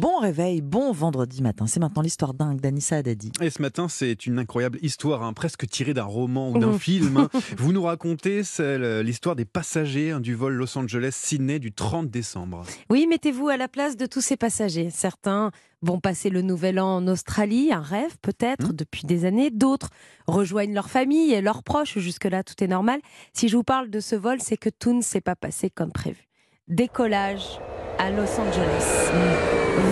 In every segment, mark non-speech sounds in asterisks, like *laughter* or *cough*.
Bon réveil, bon vendredi matin. C'est maintenant l'histoire dingue d'Anissa Haddadi. Et ce matin, c'est une incroyable histoire, hein, presque tirée d'un roman ou d'un film. hein. *laughs* Vous nous racontez celle- l'histoire des passagers hein, du vol Los Angeles-Sydney du 30 décembre. Oui, mettez-vous à la place de tous ces passagers. Certains vont passer le nouvel an en Australie, un rêve peut-être Mmh. depuis des années. D'autres rejoignent leur famille et leurs proches. Jusque-là, tout est normal. Si je vous parle de ce vol, c'est que tout ne s'est pas passé comme prévu. Décollage à Los Angeles.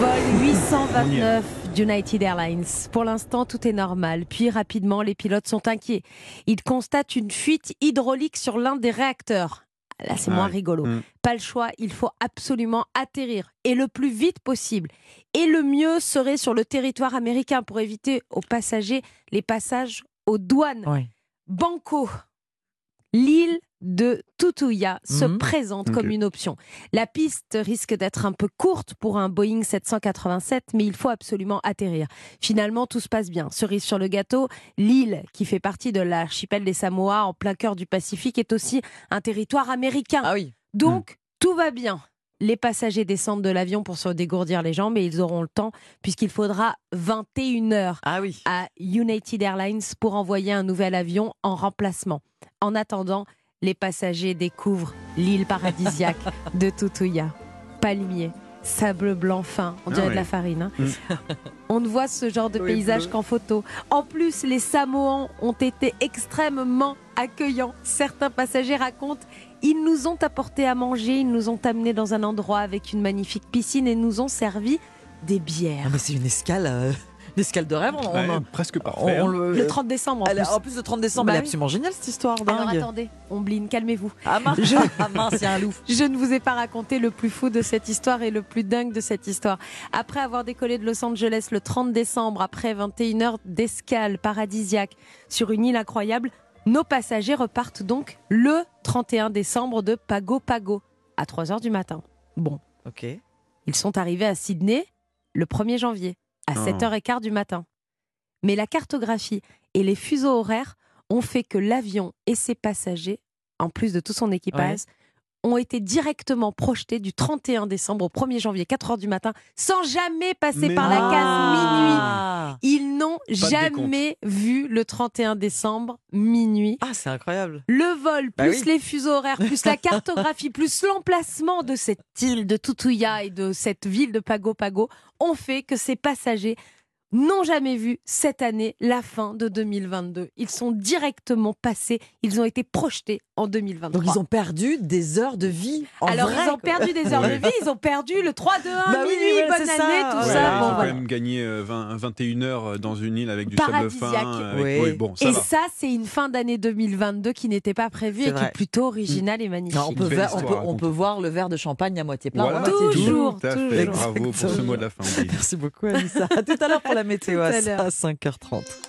Vol *laughs* 829 d'United Airlines. Pour l'instant, tout est normal. Puis rapidement, les pilotes sont inquiets. Ils constatent une fuite hydraulique sur l'un des réacteurs. Là, c'est moins rigolo. Mm. Pas le choix, il faut absolument atterrir et le plus vite possible. Et le mieux serait sur le territoire américain pour éviter aux passagers les passages aux douanes. Ouais. Banco, l'île de Tutuya se Mhm. présente comme une option. La piste risque d'être un peu courte pour un Boeing 787, mais il faut absolument atterrir. Finalement, tout se passe bien. Cerise sur le gâteau, l'île, qui fait partie de l'archipel des Samoa en plein cœur du Pacifique, est aussi un territoire américain. Ah oui. Donc, tout va bien. Les passagers descendent de l'avion pour se dégourdir les jambes et ils auront le temps puisqu'il faudra 21 heures Ah oui. à United Airlines pour envoyer un nouvel avion en remplacement. En attendant, les passagers découvrent l'île paradisiaque *laughs* de Tutuya. Palmiers, sable blanc fin, on Ah dirait de la farine. hein. Mm. *laughs* On ne voit ce genre de Oui, paysage qu'en photo. En plus, les Samoans ont été extrêmement accueillants. Certains passagers racontent ils nous ont apporté à manger, ils nous ont amenés dans un endroit avec une magnifique piscine et nous ont servi des Ah, bières. mais c'est une escale, euh, une escale de rêve. On, Ouais, on- presque parfait. on le- Le 30 décembre en Elle plus. en plus, le 30 décembre, Bah elle est oui. absolument géniale cette histoire Alors dingue. attendez, Ombline, calmez-vous. Ah mince, Je- ah mince, il y a un loup. Je ne vous ai pas raconté le plus fou de cette histoire et le plus dingue de cette histoire. Après avoir décollé de Los Angeles le 30 décembre, après 21 heures d'escale paradisiaque sur une île incroyable, nos passagers repartent donc le 31 décembre de Pago Pago à 3 heures du matin. Bon, Ok. ils sont arrivés à Sydney le 1er janvier à Oh. 7h15 du matin. Mais la cartographie et les fuseaux horaires ont fait que l'avion et ses passagers, en plus de tout son équipage, ont été directement projetés du 31 décembre au 1er janvier, 4h du matin, sans jamais passer Mais par la case minuit. Ah, Ils n'ont jamais vu le 31 décembre minuit. Ah, c'est incroyable. Le vol, Bah plus oui. les fuseaux horaires, plus la *laughs* cartographie, plus l'emplacement de cette île de Tutuya et de cette ville de Pago Pago ont fait que ces passagers n'ont jamais vu cette année la fin de 2022. Ils sont directement passés, ils ont été projetés en 2023. Donc ils ont perdu des heures de vie. en Alors vrai, ils ont perdu des heures Ouais. de vie, ils ont perdu le 3 2 1 Bah oui, minuit, ouais, bonne ça. année, tout Ouais, ça. ils Bon, ont quand même gagné euh, 20 21 heures dans une île avec du sable fin. Paradisiaque. avec- Oui. oui, bon, ça Et va. ça, c'est une fin d'année 2022 qui n'était pas prévue et qui est plutôt originale et magnifique. Non, on, peut on, on voir le verre de champagne à moitié plein. Voilà. Toujours, Tout à fait. toujours. Bravo pour ce mot de la fin. Merci beaucoup, Anissa. À tout à l'heure pour la météo à à l'heure. 5h30.